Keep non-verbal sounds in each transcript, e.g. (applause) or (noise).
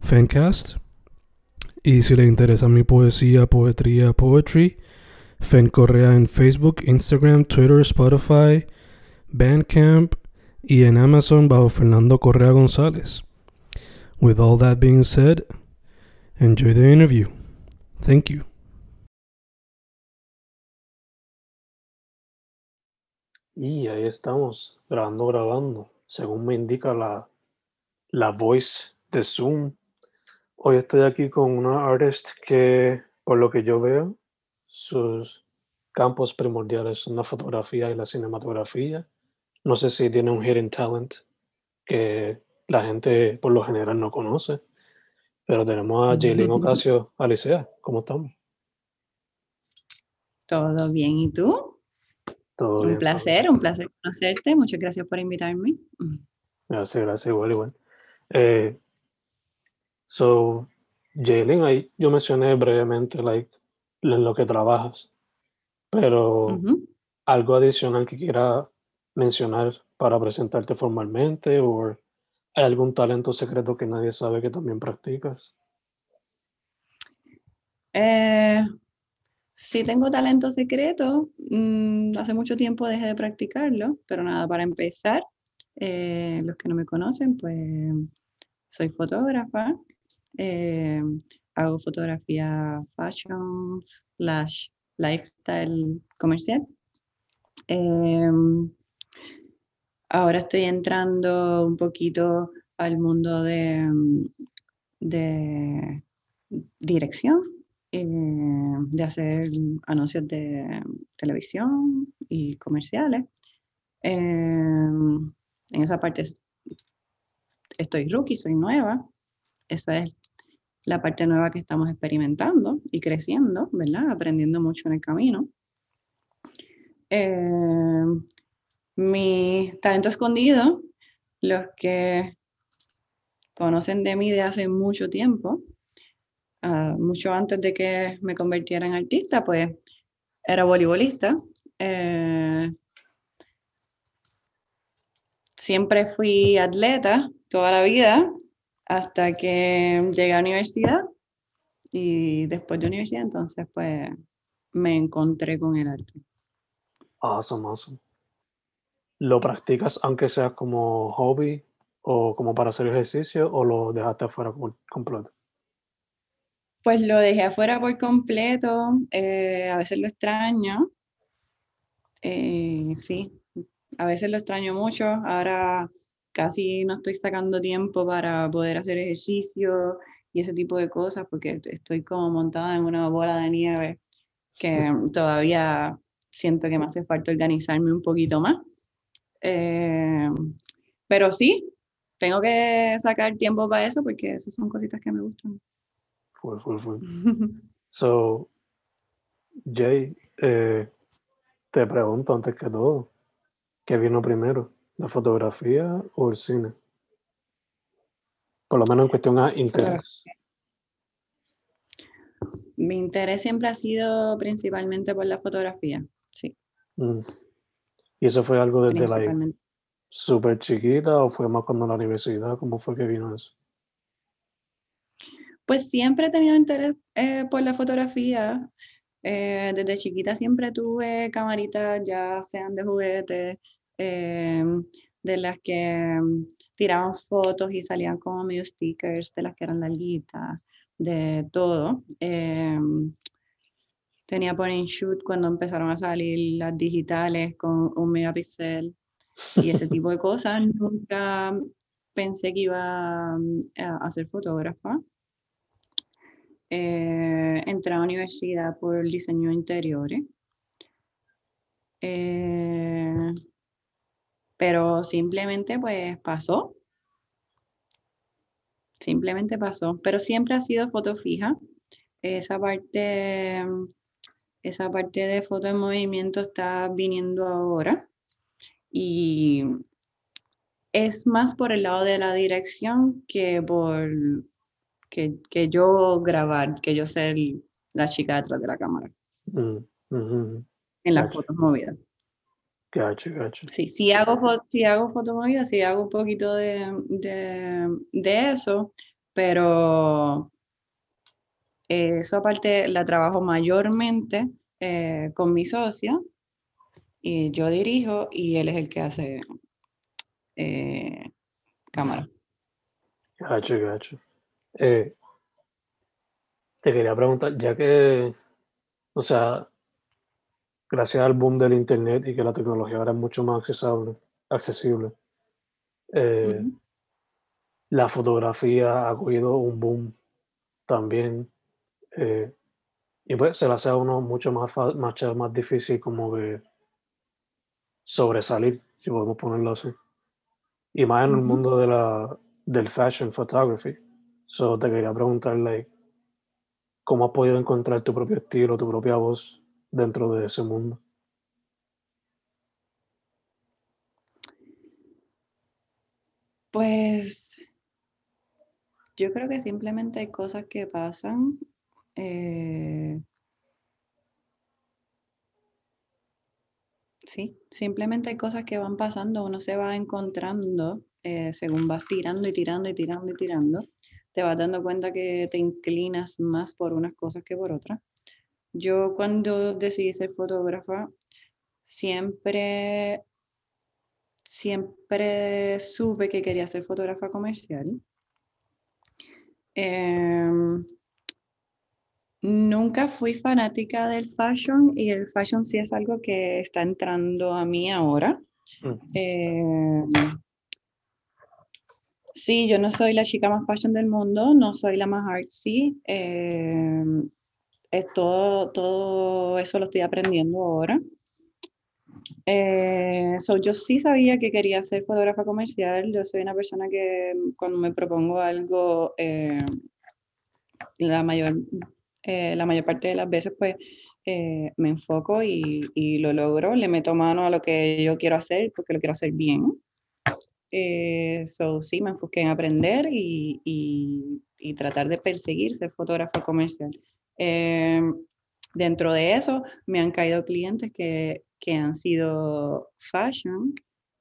Fancast. Y si le interesa mi poesía, poetría, poetry, Fen Correa en Facebook, Instagram, Twitter, Spotify, Bandcamp y en Amazon bajo Fernando Correa González. With all that being said, enjoy the interview. Thank you. Y ahí estamos, grabando, grabando, según me indica la, la voice de Zoom. Hoy estoy aquí con una artist que, por lo que yo veo, sus campos primordiales son la fotografía y la cinematografía. No sé si tiene un hidden talent que la gente por lo general no conoce, pero tenemos a Jaylin Ocasio Alicea. ¿Cómo estamos? Todo bien, ¿y tú? Todo un bien, placer, un placer conocerte. Muchas gracias por invitarme. Gracias, gracias, igual, igual. Eh, so, Jaylin, ahí yo mencioné brevemente, like, en lo que trabajas, pero algo adicional que quiera mencionar para presentarte formalmente o hay algún talento secreto que nadie sabe que también practicas. Eh, sí tengo talento secreto. mm, hace mucho tiempo dejé de practicarlo, pero nada, para empezar, eh, los que no me conocen, pues soy fotógrafa. Eh, hago fotografía fashion slash lifestyle comercial. Em, ahora estoy entrando un poquito al mundo de, de dirección, eh, de hacer anuncios de televisión y comerciales. Em, en esa parte es- estoy rookie, soy nueva. Esa es la parte nueva que estamos experimentando y creciendo, ¿verdad? Aprendiendo mucho en el camino. Eh, mi talento escondido, los que conocen de mí de hace mucho tiempo, ah, mucho antes de que me convirtiera en artista, pues era voleibolista. Eh, siempre fui atleta toda la vida hasta que llegué a la universidad y después de universidad entonces pues me encontré con el arte. Awesome, awesome. ¿Lo practicas aunque sea como hobby o como para hacer ejercicio o lo dejaste afuera por completo? Pues lo dejé afuera por completo, eh, a veces lo extraño, eh, sí, a veces lo extraño mucho, ahora casi no estoy sacando tiempo para poder hacer ejercicio y ese tipo de cosas porque estoy como montada en una bola de nieve que todavía siento que me hace falta organizarme un poquito más. Eh, pero sí, tengo que sacar tiempo para eso porque esas son cositas que me gustan. Full, full, full. (laughs) So, Jay, eh, te pregunto antes que todo, ¿qué vino primero? ¿La fotografía o el cine? Por lo menos en cuestión a interés. Mi interés siempre ha sido principalmente por la fotografía, sí, Mm. ¿Y eso fue algo desde la súper chiquita o fue más cuando en la universidad? ¿Cómo fue que vino eso? Pues siempre he tenido interés eh, por la fotografía. eh, desde chiquita siempre tuve camaritas, ya sean de juguete, eh, de las que mm, tiraban fotos y salían como medio stickers de las que eran larguitas, de todo. Em, tenía point and shoot cuando empezaron a salir las digitales con un megapíxel y ese tipo de (laughs) cosas. Nunca pensé que iba a ser fotógrafa. Eh, entré a la universidad por diseño interiores. Eh, pero simplemente pues pasó. Simplemente pasó. Pero siempre ha sido foto fija. Esa parte, esa parte de foto en movimiento está viniendo ahora. Y es más por el lado de la dirección que por que, que yo grabar, que yo ser la chica detrás de la cámara. Mm, en las fotos movidas. Gacho, gacho. Sí, si hago, si hago fotos movidas, sí hago un poquito de, de, de eso, pero eso aparte la trabajo mayormente eh, con mi socia y yo dirijo y él es el que hace eh, cámara. Gacho, gacho. Eh, te quería preguntar, ya que, o sea, gracias al boom del Internet y que la tecnología ahora es mucho más accesible, accesible eh, la fotografía ha cogido un boom también. Eh, y pues se le hace a uno mucho más, más, más difícil como que sobresalir, si podemos ponerlo así. Y más en el mundo de la, del fashion photography. So te quería preguntar, like, ¿cómo has podido encontrar tu propio estilo, tu propia voz dentro de ese mundo? Pues yo creo que simplemente hay cosas que pasan. Eh, sí, simplemente hay cosas que van pasando, uno se va encontrando eh, según vas tirando y tirando y tirando y tirando te vas dando cuenta que te inclinas más por unas cosas que por otras. Yo cuando decidí ser fotógrafa, siempre, siempre supe que quería ser fotógrafa comercial. Em, nunca fui fanática del fashion y el fashion sí es algo que está entrando a mí ahora. Sí, yo no soy la chica más fashion del mundo, no soy la más artsy. Eh, es todo, todo eso lo estoy aprendiendo ahora. Eh, yo sí sabía que quería ser fotógrafa comercial. Yo soy una persona que cuando me propongo algo, eh, la, mayor, la mayor parte de las veces pues me enfoco y, y, lo logro. Le meto mano a lo que yo quiero hacer porque lo quiero hacer bien. Eh, so, sí, me enfoqué en aprender y, y, tratar de perseguir ser fotógrafo comercial. Eh, dentro de eso, me han caído clientes que, que han sido fashion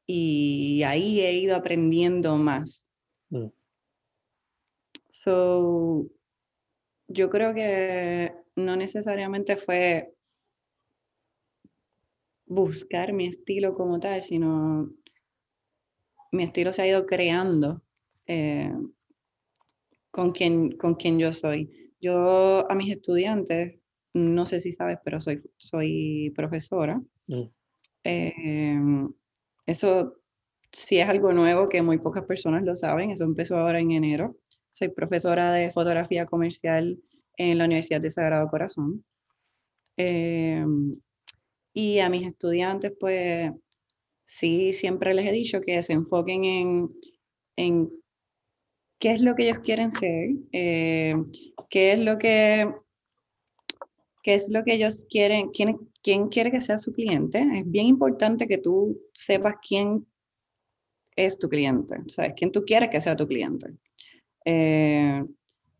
y ahí he ido aprendiendo más. Mm. So, yo creo que no necesariamente fue buscar mi estilo como tal, sino mi estilo se ha ido creando eh, con, quien, con quien yo soy. Yo a mis estudiantes, no sé si sabes, pero soy, soy profesora. Mm. Eh, eso sí es algo nuevo que muy pocas personas lo saben. Eso empezó ahora en enero. Soy profesora de fotografía comercial en la Universidad de Sagrado Corazón. Eh, y a mis estudiantes, pues, sí, siempre les he dicho que se enfoquen en, en qué es lo que ellos quieren ser, eh, qué es lo que qué es lo que ellos quieren, quién, quién quiere que sea su cliente. Es bien importante que tú sepas quién es tu cliente, ¿sabes? Quién tú quieres que sea tu cliente. Eh,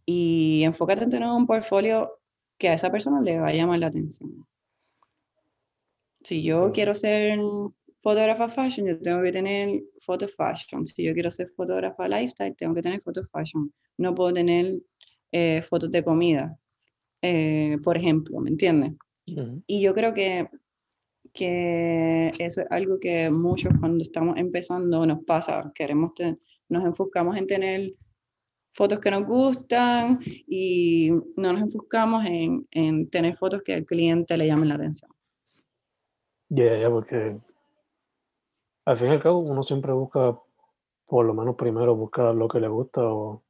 y enfócate en tener un portfolio que a esa persona le va a llamar la atención. Si yo quiero ser fotógrafa fashion, yo tengo que tener foto fashion. Si yo quiero ser fotógrafa lifestyle, tengo que tener foto fashion. No puedo tener eh, fotos de comida, eh, por ejemplo, ¿me entiendes? Y yo creo que, que eso es algo que muchos cuando estamos empezando nos pasa. Queremos nos enfocamos en tener fotos que nos gustan y no nos enfocamos en, en tener fotos que al cliente le llamen la atención. Ya, ya, porque al fin y al cabo uno siempre busca, por lo menos primero, buscar lo que le gusta o,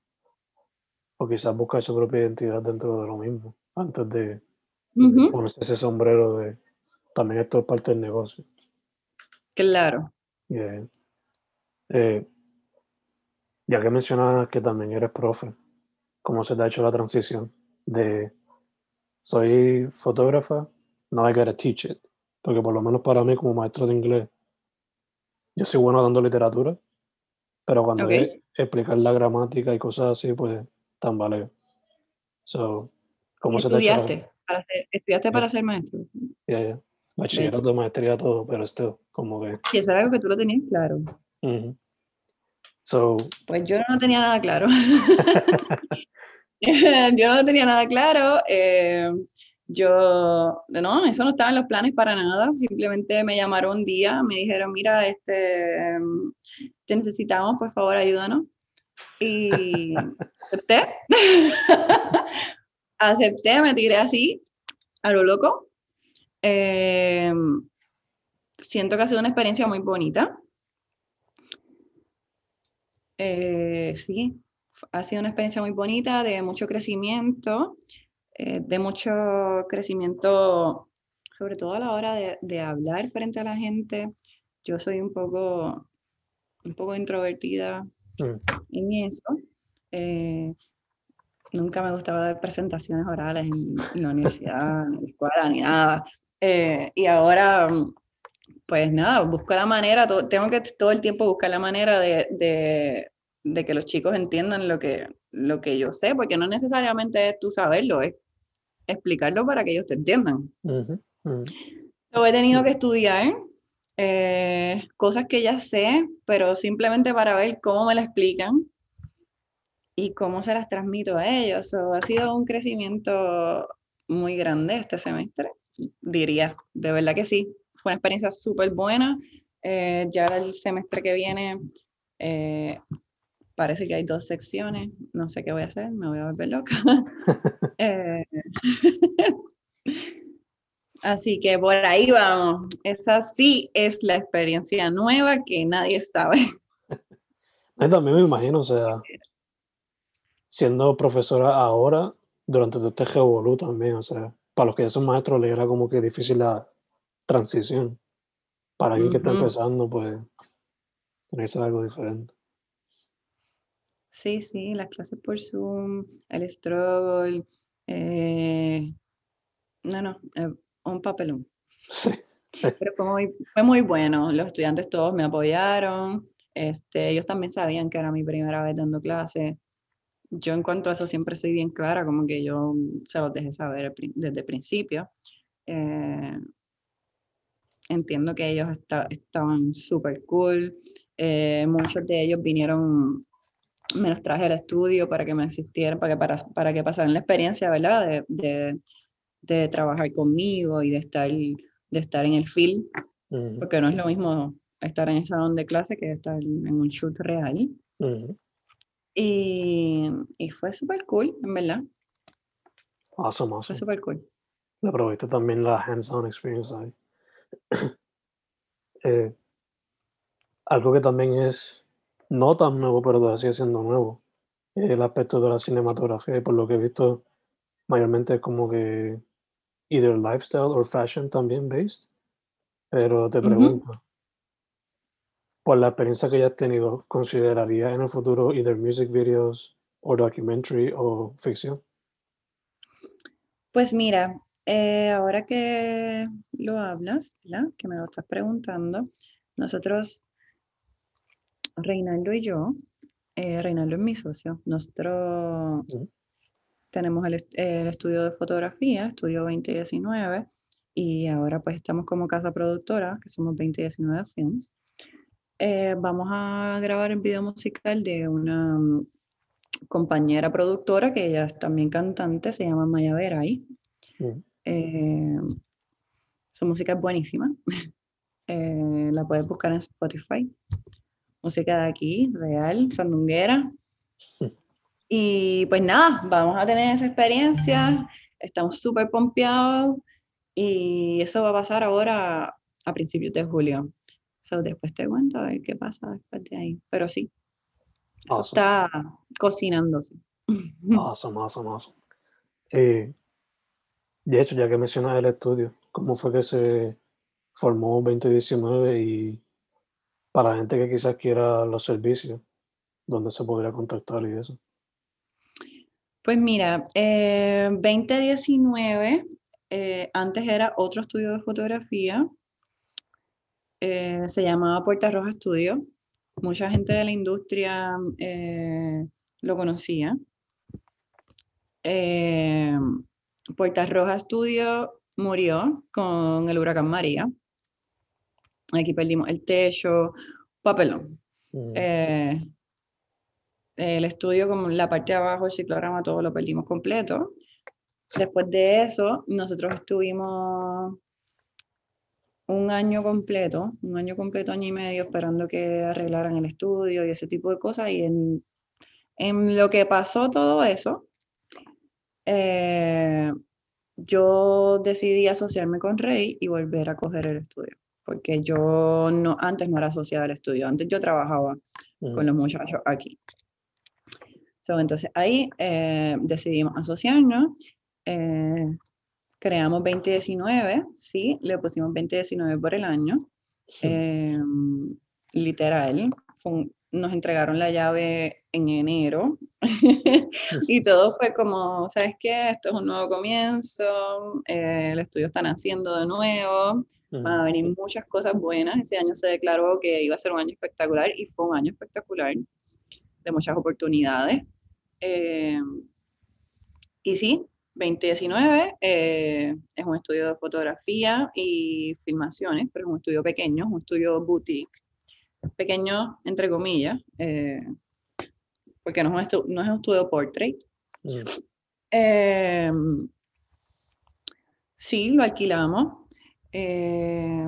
o quizás buscar su propia identidad dentro de lo mismo, antes de ponerse ese sombrero de también esto es parte del negocio. Claro. Yeah. Eh, ya que mencionas que también eres profe, ¿cómo se te ha hecho la transición de soy fotógrafa, now I gotta teach it? Porque por lo menos para mí como maestro de inglés, yo soy bueno dando literatura, pero cuando Ok. es explicar la gramática y cosas así, pues tambaleo. So, ¿cómo ¿Y se te estudiaste? Para ser, ¿Estudiaste para ser maestro? Yeah, yeah. Bachillerato, maestría, todo, pero esto, como que. Y eso era algo que tú lo tenías claro. So, Pues yo no tenía nada claro. (laughs) (laughs) yo no tenía nada claro. eh, yo, no, eso no estaba en los planes para nada. Simplemente me llamaron un día, me dijeron, mira, este, te necesitamos, por favor, ayúdanos. Y (laughs) acepté. (laughs) acepté, me tiré así, a lo loco. Em, siento que ha sido una experiencia muy bonita. Eh, sí, ha sido una experiencia muy bonita, de mucho crecimiento, eh, de mucho crecimiento, sobre todo a la hora de, de hablar frente a la gente. Yo soy un poco, un poco introvertida mm, en eso. Eh, nunca me gustaba dar presentaciones orales en, en la universidad, ni en la escuela, ni nada. Eh, y ahora, mm, pues nada, busco la manera, tengo que todo el tiempo buscar la manera de, de- de que los chicos entiendan lo que, lo que yo sé, porque no necesariamente es tú saberlo, es explicarlo para que ellos te entiendan. ujú, ujú. Lo he tenido que estudiar, eh, cosas que ya sé, pero simplemente para ver cómo me la explican y cómo se las transmito a ellos. So, ha sido un crecimiento muy grande este semestre, diría, de verdad que sí. Fue una experiencia súper buena. Eh, ya el semestre que viene eh, parece que hay dos secciones. No sé qué voy a hacer, me voy a volver loca. (laughs) Eh, Así que por ahí vamos. Esa sí es la experiencia nueva que nadie sabe. (laughs) También me imagino, o sea, siendo profesora ahora, durante todo este revolú también, o sea, para los que ya son maestros le era como que difícil la transición. Para alguien que está empezando, pues, tiene que ser algo diferente. Sí, sí, las clases por Zoom, el struggle. eh, no, no, eh, un papelón. (laughs) Sí. Pero fue muy, fue muy bueno. Los estudiantes todos me apoyaron. Este, ellos también sabían que era mi primera vez dando clase. Yo en cuanto a eso siempre soy bien clara, como que yo se los dejé saber desde el principio. Eh, entiendo que ellos esta- estaban súper cool. Eh, muchos de ellos vinieron, me los traje al estudio para que me asistieran, para que, para, para que pasaran la experiencia, ¿verdad? De, de, de trabajar conmigo y de estar, de estar en el Ujú, porque no es lo mismo estar en el salón de clase que estar en un shoot real. ujú. Y, y fue súper cool, en verdad. Awesome, Fue awesome. súper cool. Le aproveché también la hands-on experience ahí. (coughs) Eh, algo que también es no tan nuevo, pero todavía sigue siendo nuevo, el aspecto de la cinematografía. Y por lo que he visto, mayormente es como que either lifestyle or fashion también based. Pero te pregunto, por la experiencia que ya has tenido, ¿considerarías en el futuro either music videos o documentary o ficción? Pues mira, eh, ahora que lo hablas, ¿verdad? Que me lo estás preguntando, nosotros, Reinaldo y yo, eh, Reinaldo es mi socio, nosotros tenemos el, est- el estudio de fotografía, Estudio 2019, y ahora pues estamos como casa productora, que somos 2019 Films. Eh, vamos a grabar el video musical de una mm, compañera productora que ella es también cantante, se llama Maya Veray. Eh, su música es buenísima. (laughs) Eh, la puedes buscar en Spotify. Música de aquí, real, sandunguera. Y pues nada, vamos a tener esa experiencia, estamos súper pompeados y eso va a pasar ahora a principios de julio. So, después te cuento a ver qué pasa después de ahí. Pero sí, eso está cocinándose. (laughs) Awesome, awesome, awesome. Eh, de hecho, ya que mencionas el estudio, ¿cómo fue que se formó 2019 y para la gente que quizás quiera los servicios, dónde se podría contactar y eso? Pues mira, 2019, eh, eh, antes era otro estudio de fotografía, eh, se llamaba Puerta Roja Estudio. Mucha gente de la industria lo conocía. Puerta Roja Estudio murió con el huracán María. Aquí perdimos el techo, papelón. Mm. Eh, el estudio, como la parte de abajo, el ciclograma, todo lo perdimos completo. Después de eso, nosotros estuvimos un año completo, un año completo, año y medio, esperando que arreglaran el estudio y ese tipo de cosas. Y en, en lo que pasó todo eso, eh, yo decidí asociarme con Rey y volver a coger el estudio, porque yo no, antes no era asociada al estudio, antes yo trabajaba con los muchachos aquí. entonces ahí eh, decidimos asociarnos, eh, creamos 2019, sí, le pusimos 2019 por el año, em, literal, nos entregaron la llave en enero (laughs) y todo fue como, ¿sabes qué? Esto es un nuevo comienzo, eh, el estudio está naciendo de nuevo, van a venir muchas cosas buenas. Ese año se declaró que iba a ser un año espectacular y fue un año espectacular de muchas oportunidades. Eh, y sí, 2019 eh, es un estudio de fotografía y filmaciones, pero es un estudio pequeño, un estudio boutique pequeño, entre comillas, eh, porque no es, un no es un estudio portrait. Eh, sí, lo alquilamos. Eh,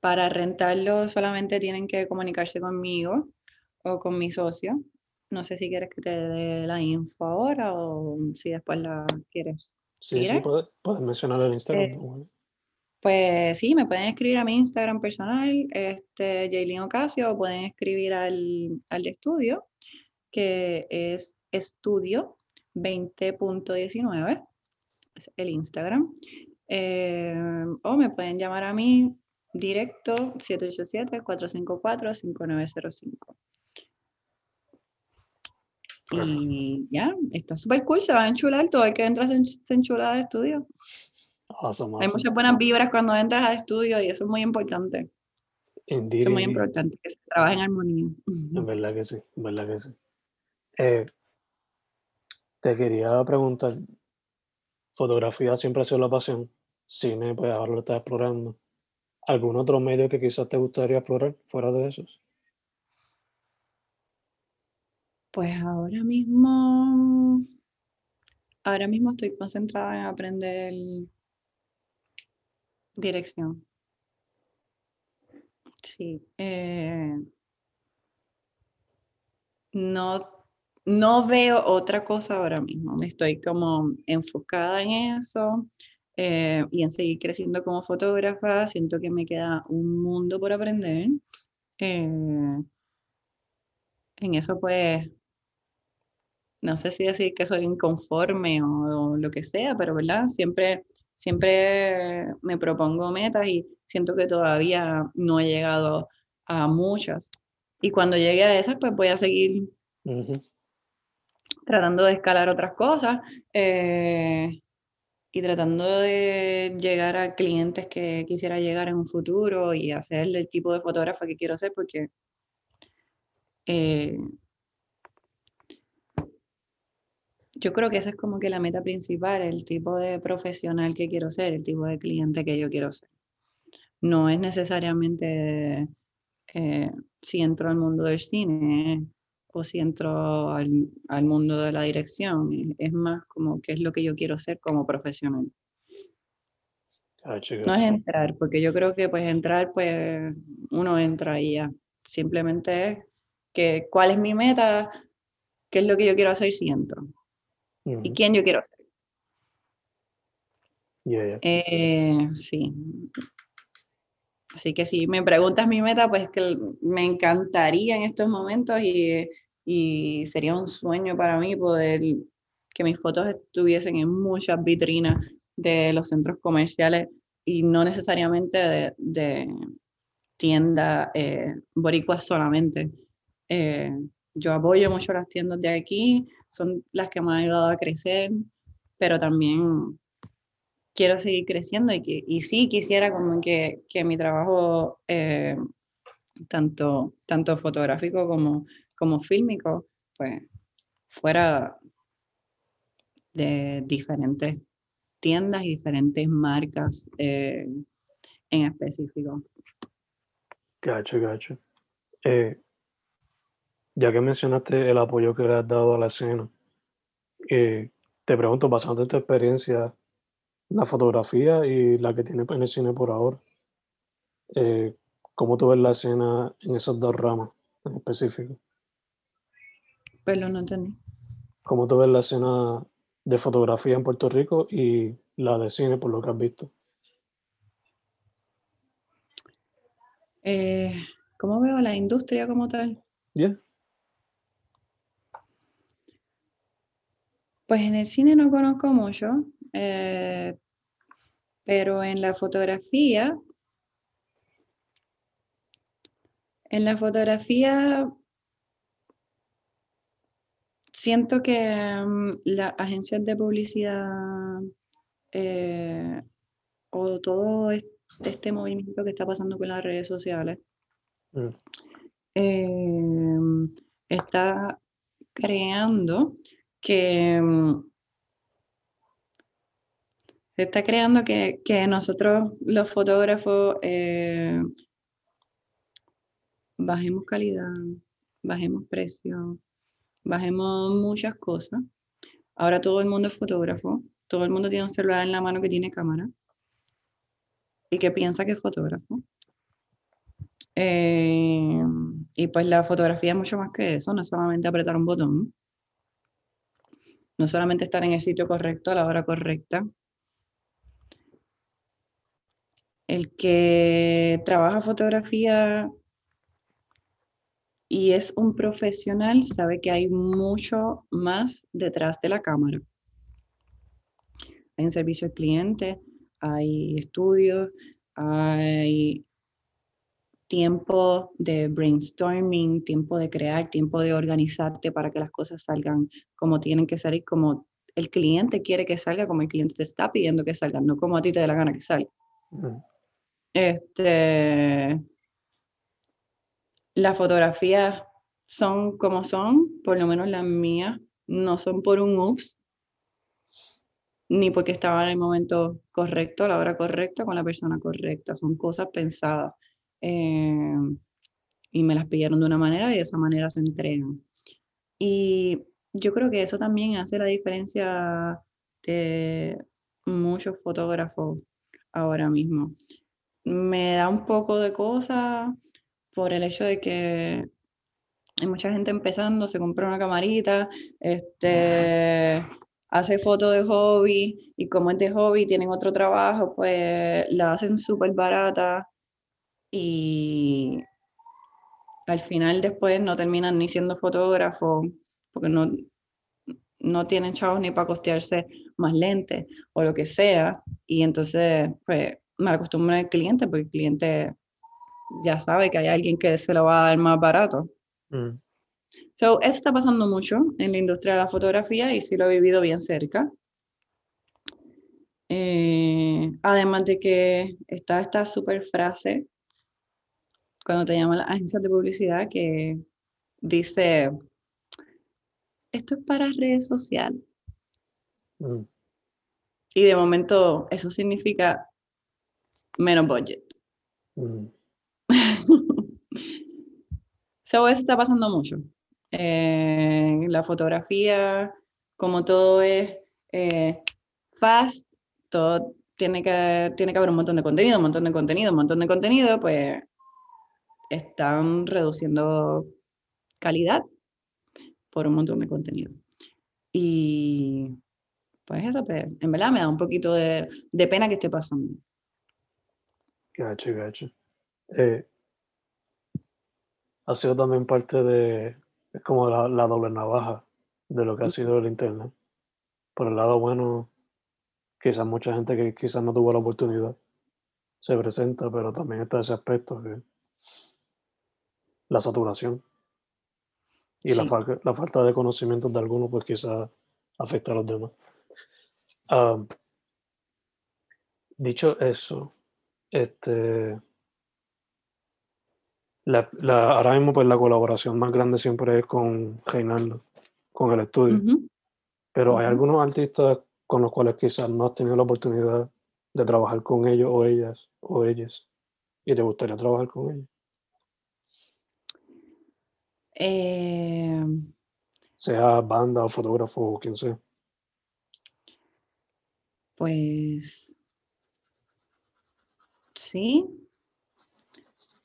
para rentarlo solamente tienen que comunicarse conmigo o con mi socio. No sé si quieres que te dé la info ahora o si después la quieres. Sí, sí, puedes, mencionar el Instagram. Pues sí, me pueden escribir a mi Instagram personal, este, Jaylin Ocasio, o pueden escribir al, al estudio, que es estudio 20.19, es el Instagram. Eh, o me pueden llamar a mí directo 787-454-5905. Y ya, está súper cool, se va a enchular, todo el que entra se enchula al estudio. Hay muchas buenas vibras cuando entras al estudio y eso es muy importante. es muy importante que se trabaje en armonía. Es verdad que sí, es verdad que sí. Eh, te quería preguntar, fotografía siempre ha sido la pasión, cine pues ahora lo estás explorando. ¿Algún otro medio que quizás te gustaría explorar fuera de esos? Pues ahora mismo, ahora mismo estoy concentrada en aprender Dirección. Sí. Eh, no, no veo otra cosa ahora mismo. Estoy como enfocada en eso eh, y en seguir creciendo como fotógrafa. Siento que me queda un mundo por aprender. Eh, en eso pues, no sé si decir que soy inconforme o, o lo que sea, pero ¿verdad? Siempre siempre me propongo metas y siento que todavía no he llegado a muchas. Y cuando llegue a esas, pues voy a seguir tratando de escalar otras cosas eh, y tratando de llegar a clientes que quisiera llegar en un futuro y hacer el tipo de fotógrafa que quiero ser porque eh, yo creo que esa es como que la meta principal, el tipo de profesional que quiero ser, el tipo de cliente que yo quiero ser. No es necesariamente eh, si entro al mundo del cine o si entro al, mundo de la dirección, es más como qué es lo que yo quiero ser como profesional. no es entrar, porque yo creo que pues entrar, pues uno entra y ya. simplemente es que cuál es mi meta, qué es lo que yo quiero hacer entro y quién yo quiero ser. Yeah, yeah. Eh, sí. Así que si me preguntas mi meta, pues que me encantaría en estos momentos y, y sería un sueño para mí poder que mis fotos estuviesen en muchas vitrinas de los centros comerciales y no necesariamente de, de tiendas eh, boricuas solamente. Eh, yo apoyo mucho las tiendas de aquí, son las que me han ayudado a crecer, pero también quiero seguir creciendo y, que, y sí quisiera como que, que mi trabajo, eh, tanto, tanto fotográfico como, como fílmico, pues fuera de diferentes tiendas y diferentes marcas eh, en específico. Gacho, gacho. Eh, ya que mencionaste el apoyo que le has dado a la escena, eh, te pregunto, basado en tu experiencia, la fotografía y la que tiene en el cine por ahora, eh, ¿cómo tú ves la escena en esas dos ramas en específico? Pero no entendí. ¿Cómo tú ves la escena de fotografía en Puerto Rico y la de cine por lo que has visto? Eh, ¿Cómo veo la industria como tal? Yeah. Pues en el cine no conozco mucho, eh, pero en la fotografía, en la fotografía siento que mm, las agencias de publicidad eh, o todo es- este movimiento que está pasando con las redes sociales Mm. eh, está creando que mm, se está creando que, que nosotros los fotógrafos eh, bajemos calidad, bajemos precio, bajemos muchas cosas. Ahora todo el mundo es fotógrafo, todo el mundo tiene un celular en la mano que tiene cámara y que piensa que es fotógrafo. Eh, y pues la fotografía es mucho más que eso, no es solamente apretar un botón, no solamente estar en el sitio correcto a la hora correcta. El que trabaja fotografía y es un profesional sabe que hay mucho más detrás de la cámara. Hay un servicio al cliente, hay estudios, hay tiempo de brainstorming, tiempo de crear, tiempo de organizarte para que las cosas salgan como tienen que salir, como el cliente quiere que salga, como el cliente te está pidiendo que salga, no como a ti te dé la gana que salga. Este, las fotografías son como son, por lo menos las mías, no son por un ups, ni porque estaba en el momento correcto, a la hora correcta, con la persona correcta, son cosas pensadas. Eh, y me las pidieron de una manera y de esa manera se entregan. Y yo creo que eso también hace la diferencia de muchos fotógrafos ahora mismo. Me da un poco de cosa por el hecho de que hay mucha gente empezando, se compra una camarita, este, hace fotos de hobby y como es de hobby, tienen otro trabajo, pues la hacen súper barata y al final después no terminan ni siendo fotógrafos porque no, no tienen chavos ni para costearse más lentes o lo que sea. Y entonces, pues, me acostumbro al cliente porque el cliente ya sabe que hay alguien que se lo va a dar más barato. Mm. So, eso está pasando mucho en la industria de la fotografía y sí lo he vivido bien cerca. Eh, además de que está esta super frase cuando te llaman las agencias de publicidad que dice, esto es para redes sociales. Mm. Y de momento eso significa menos budget. Mm. (laughs) So, eso está pasando mucho. Eh, la fotografía, como todo es eh, fast, todo tiene que, tiene que haber un montón de contenido, un montón de contenido, un montón de contenido, pues están reduciendo calidad por un montón de contenido. Y pues eso, pues, en verdad me da un poquito de, de pena que esté pasando. Gacho, gacho. Eh, ha sido también parte de, es como la, la doble navaja de lo que ha sido el Internet. Por el lado bueno, quizás mucha gente que quizás no tuvo la oportunidad se presenta, pero también está ese aspecto que la saturación y la, falta de conocimientos de algunos, pues quizás afecta a los demás. Dicho eso, este, la, la- ahora mismo pues la colaboración más grande siempre es con Reinaldo, con el estudio. Pero hay algunos artistas con los cuales quizás no has tenido la oportunidad de trabajar con ellos o ellas o ellas y te gustaría trabajar con ellos. Eh, Sea banda o fotógrafo o quien sea. pues sí,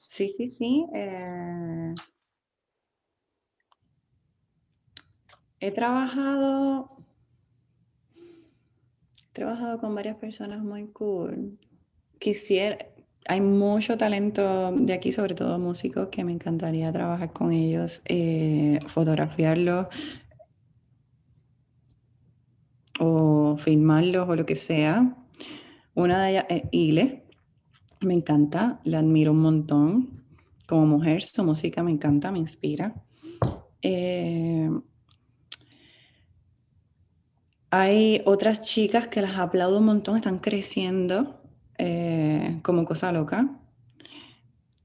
sí, sí, sí. eh, he trabajado, he trabajado con varias personas muy cool. Quisiera, hay mucho talento de aquí, sobre todo músicos, que me encantaría trabajar con ellos, eh, fotografiarlos o filmarlos o lo que sea. Una de ellas es Ile, me encanta, la admiro un montón. Como mujer, su música me encanta, me inspira. Eh, hay otras chicas que las aplaudo un montón, están creciendo eh, como cosa loca,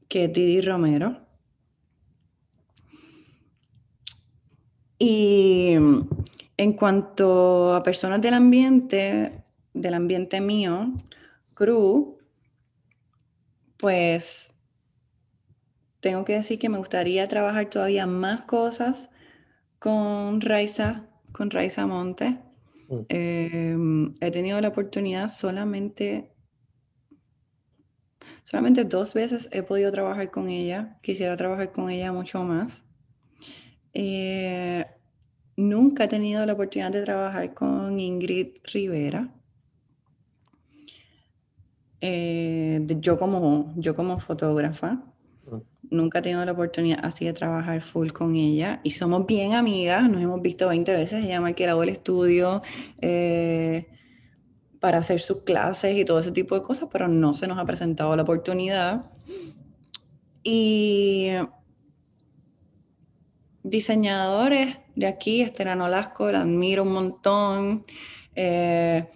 que es Didi Romero. Y en cuanto a personas del ambiente, del ambiente mío, crew, pues tengo que decir que me gustaría trabajar todavía más cosas con Raiza, con Raiza Monte. Mm. Eh, he tenido la oportunidad solamente, solamente dos veces he podido trabajar con ella. Quisiera trabajar con ella mucho más. Eh, nunca he tenido la oportunidad de trabajar con Ingrid Rivera. Eh, yo, como, yo como fotógrafa, nunca he tenido la oportunidad así de trabajar full con ella y somos bien amigas, nos hemos visto 20 veces, ella me ha alquilado el estudio eh, para hacer sus clases y todo ese tipo de cosas, pero no se nos ha presentado la oportunidad. Y diseñadores de aquí, Estela Nolasco, la admiro un montón. Eh,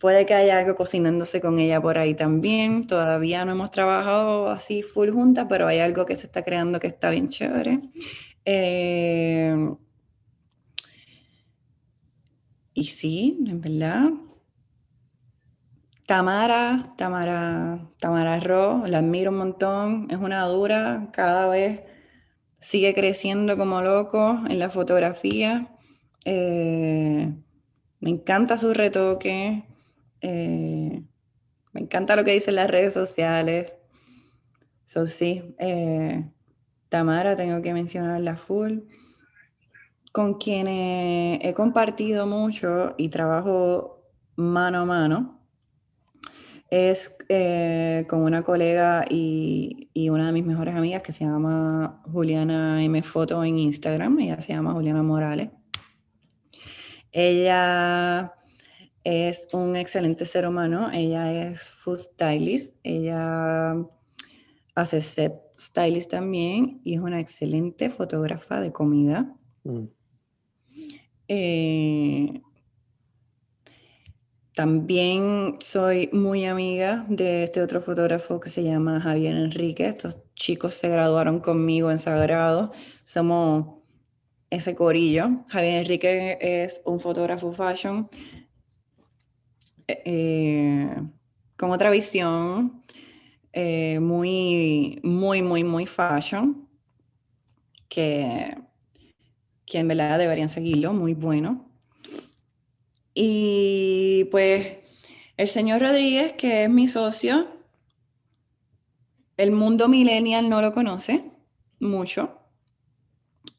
puede que haya algo cocinándose con ella por ahí también. Todavía no hemos trabajado así full juntas, pero hay algo que se está creando que está bien chévere. Eh, y sí, en verdad. Tamara, Tamara, Tamara Ro, la admiro un montón, es una dura, cada vez sigue creciendo como loco en la fotografía. Eh, me encanta su retoque, eh, me encanta lo que dicen las redes sociales. So, sí, eh, Tamara, tengo que mencionarla full. Con quienes he compartido mucho y trabajo mano a mano es eh, con una colega y, y una de mis mejores amigas que se llama Juliana M. Foto en Instagram. Ella se llama Juliana Morales. Ella es un excelente ser humano. Ella es food stylist. Ella hace set stylist también y es una excelente fotógrafa de comida. Mm. Eh, también soy muy amiga de este otro fotógrafo que se llama Javier Enrique. Estos chicos se graduaron conmigo en Sagrado. Somos ese corillo. Javier Enrique es un fotógrafo fashion eh, con otra visión, eh, muy, muy, muy, muy fashion, que, que en verdad deberían seguirlo, muy bueno. Y pues el señor Rodríguez, que es mi socio, el mundo millennial no lo conoce mucho.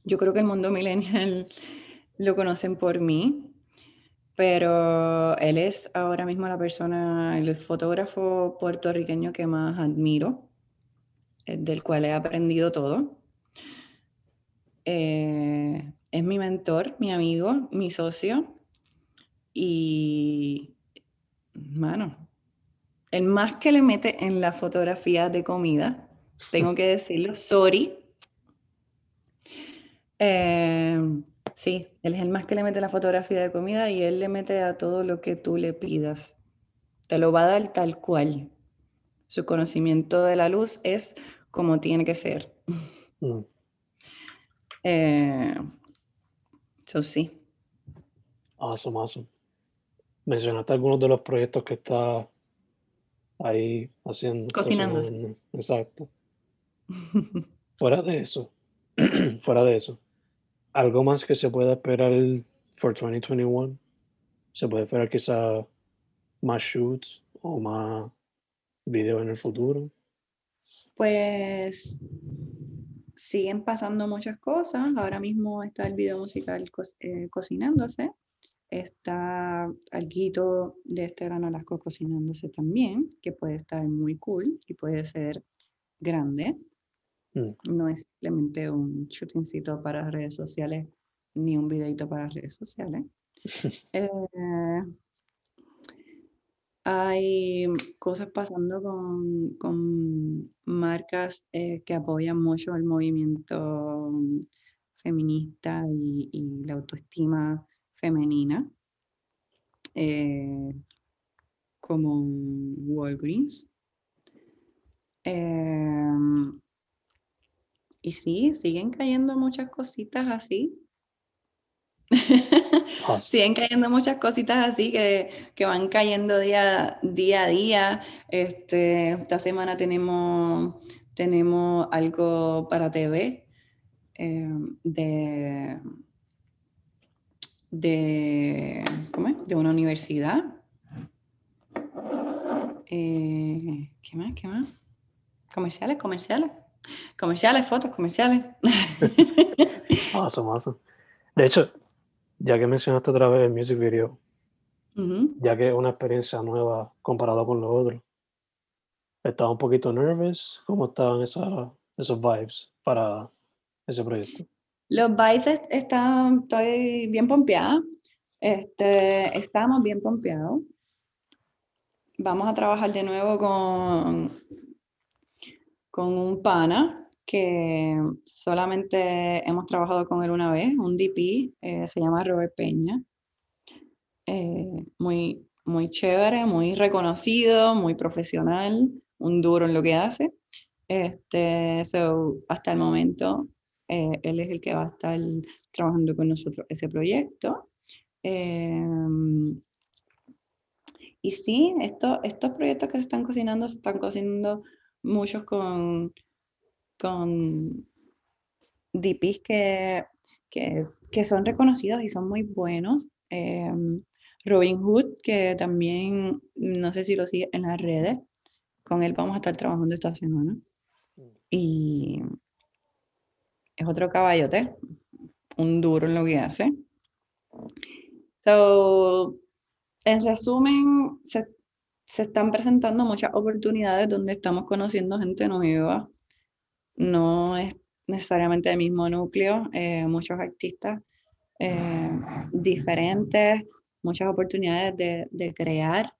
Yo creo que el mundo millennial (laughs) lo conocen por mí, pero él es ahora mismo la persona, el fotógrafo puertorriqueño que más admiro, eh, del cual he aprendido todo. Eh, es mi mentor, mi amigo, mi socio y, mano, el más que le mete en la fotografía de comida, tengo que decirlo, sorry. Eh, sí, él es el más que le mete la fotografía de comida y él le mete a todo lo que tú le pidas. Te lo va a dar tal cual. Su conocimiento de la luz es como tiene que ser. Mm. Eh, so, sí. Awesome, awesome. Mencionaste algunos de los proyectos que está ahí haciendo. Cocinándose. Exacto. (laughs) fuera de eso, (clears throat) fuera de eso, algo más que se pueda esperar for 2021. Se puede esperar quizá más shoots o más videos en el futuro. Pues siguen pasando muchas cosas. Ahora mismo está el video musical eh, cocinándose. Está algo de este Gran Alasco cocinándose también, que puede estar muy cool y puede ser grande. Mm. No es simplemente un shootingcito para redes sociales ni un videito para redes sociales. (laughs) eh, hay cosas pasando con, con marcas eh, que apoyan mucho el movimiento feminista y, y la autoestima femenina, eh, como Walgreens. Em, y sí, siguen cayendo muchas cositas así. (laughs) Siguen cayendo muchas cositas así que, que van cayendo día, día a día. Este, esta semana tenemos, tenemos algo para TV eh, de, de, ¿cómo es? de una universidad. Eh, ¿Qué más? ¿Qué más? Comerciales, comerciales. Comerciales, fotos, comerciales. (laughs) awesome, awesome. De hecho, ya que mencionaste otra vez el music video, ya que es una experiencia nueva comparada con los otros, ¿estaba un poquito nervous? ¿Cómo estaban esos vibes para ese proyecto? Los vibes están, estoy bien pompeada. Este, estamos bien pompeados. Vamos a trabajar de nuevo con, con un pana que solamente hemos trabajado con él una vez, un DP, eh, se llama Robert Peña. Eh, muy, muy chévere, muy reconocido, muy profesional, un duro en lo que hace. Este, hasta el momento, eh, él es el que va a estar trabajando con nosotros ese proyecto. Em, y sí, esto, estos proyectos que se están cocinando, se están cocinando muchos con con DPs que, que, son reconocidos y son muy buenos. Em, Robin Hood, que también, no sé si lo sigue en las redes, con él vamos a estar trabajando esta semana. Y es otro caballote, un duro en lo que hace. So, en resumen, se, se están presentando muchas oportunidades donde estamos conociendo gente nueva, no es necesariamente del mismo núcleo, eh, muchos artistas eh, diferentes, muchas oportunidades de, crear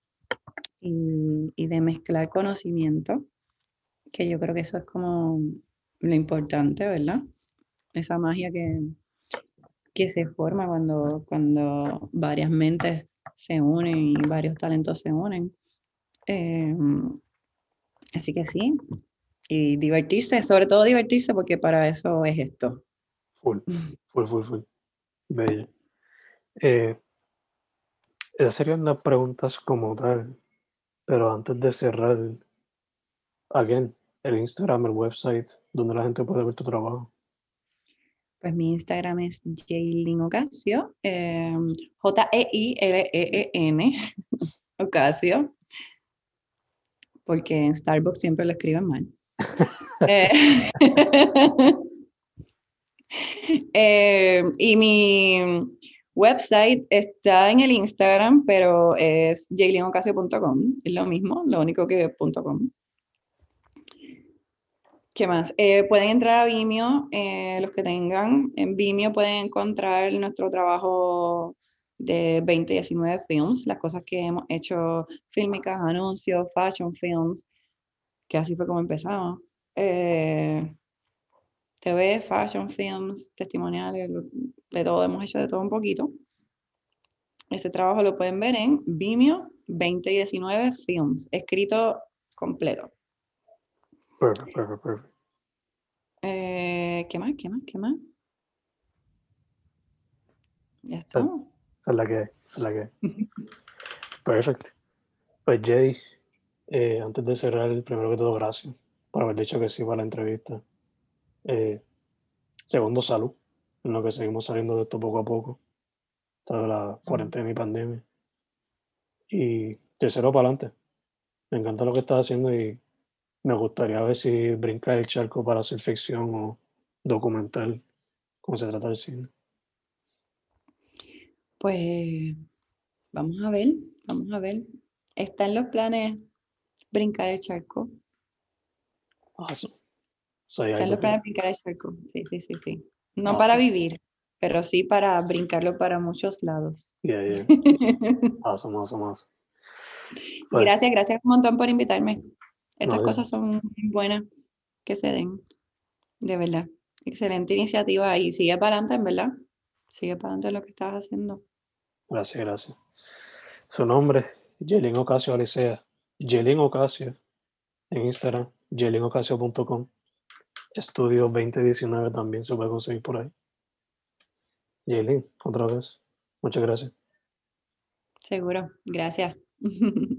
y, de mezclar conocimiento, que yo creo que eso es como lo importante, ¿verdad? Esa magia que, que se forma cuando, cuando varias mentes se unen y varios talentos se unen. Eh, así que sí, y divertirse, sobre todo divertirse, porque para eso es esto. Full, (laughs) full, full, full. Bello. Eh, esas serían las preguntas como tal, pero antes de cerrar, again, el Instagram, el website, donde la gente puede ver tu trabajo. Pues mi Instagram es Jaylin Ocasio, em, J-E-I-L-E-E-N, (laughs) Ocasio, porque en Starbucks siempre lo escriben mal. (laughs) Eh, (laughs) eh, y mi website está en el Instagram, pero es jaylenocasio.com. Es lo mismo, lo único que .com. ¿Qué más? Eh, pueden entrar a Vimeo, eh, los que tengan. En Vimeo pueden encontrar nuestro trabajo de 2019 films, las cosas que hemos hecho, fílmicas, anuncios, fashion films, que así fue como empezamos. Eh, TV, fashion films, testimoniales, de todo, hemos hecho de todo un poquito. Ese trabajo lo pueden ver en Vimeo 2019 Films, escrito completo. Perfecto, perfecto, perfecto. Eh, ¿Qué más? ¿Qué más? ¿Qué más? Ya está. Esa es la que hay, esa es la que hay. (laughs) Perfecto. Pues Jay, eh, antes de cerrar, primero que todo, gracias por haber dicho que sí para la entrevista. Eh, segundo, salud, en lo que seguimos saliendo de esto poco a poco, toda la cuarentena y pandemia. Y tercero, para adelante. Me encanta lo que estás haciendo y me gustaría ver si brinca el charco para hacer ficción o documental, como se trata del cine. Pues vamos a ver, vamos a ver. Está en los planes brincar el charco. Awesome. So, hay Está en los planes brincar el charco. Sí, sí, sí, sí. No Ah, para vivir, pero sí para brincarlo para muchos lados. Yeah, yeah. (laughs) Awesome, awesome, awesome. Pues, gracias, gracias un montón por invitarme. Estas No, cosas son buenas que se den, de verdad. Excelente iniciativa y sigue para adelante, en verdad. Sigue para adelante lo que estás haciendo. Gracias, gracias. Su nombre, Yelin Ocasio Alicea. Yelin Ocasio en Instagram, yelinocasio.com. Estudio 2019 también se puede conseguir por ahí. Yelin, otra vez. Muchas gracias. Seguro. Gracias. (laughs)